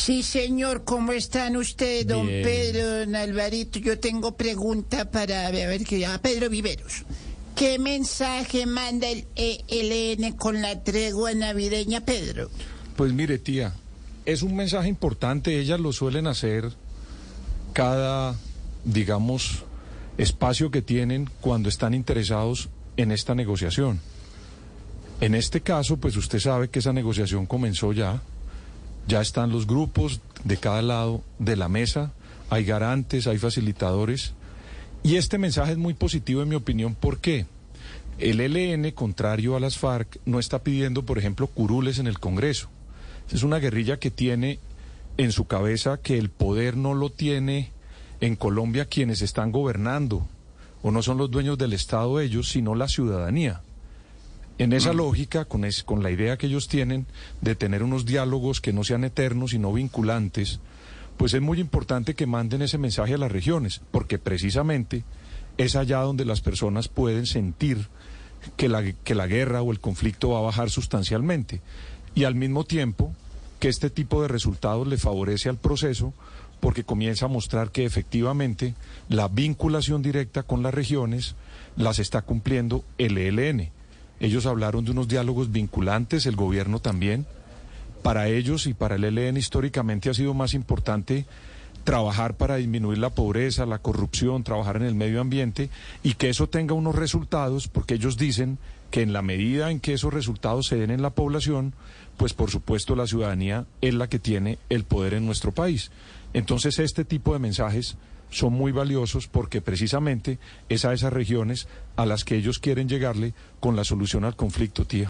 Sí, señor, ¿cómo están ustedes, don Bien. Pedro, don Alvarito? Yo tengo pregunta para a ver que a Pedro Viveros. ¿Qué mensaje manda el ELN con la tregua navideña, Pedro? Pues mire, tía, es un mensaje importante. Ellas lo suelen hacer cada, digamos, espacio que tienen cuando están interesados en esta negociación. En este caso, pues usted sabe que esa negociación comenzó ya. Ya están los grupos de cada lado de la mesa, hay garantes, hay facilitadores. Y este mensaje es muy positivo en mi opinión. ¿Por qué? El ELN, contrario a las FARC, no está pidiendo, por ejemplo, curules en el Congreso. Es una guerrilla que tiene en su cabeza que el poder no lo tiene en Colombia quienes están gobernando, o no son los dueños del Estado ellos, sino la ciudadanía. En esa lógica, con, es- con la idea que ellos tienen de tener unos diálogos que no sean eternos y no vinculantes, pues es muy importante que manden ese mensaje a las regiones, porque precisamente es allá donde las personas pueden sentir que la, que la guerra o el conflicto va a bajar sustancialmente. Y al mismo tiempo que este tipo de resultados le favorece al proceso porque comienza a mostrar que efectivamente la vinculación directa con las regiones las está cumpliendo el ELN. Ellos hablaron de unos diálogos vinculantes, el gobierno también. Para ellos y para el ELN históricamente ha sido más importante trabajar para disminuir la pobreza, la corrupción, trabajar en el medio ambiente y que eso tenga unos resultados, porque ellos dicen que en la medida en que esos resultados se den en la población, pues por supuesto la ciudadanía es la que tiene el poder en nuestro país. Entonces este tipo de mensajes son muy valiosos porque precisamente es a esas regiones a las que ellos quieren llegarle con la solución al conflicto, tía.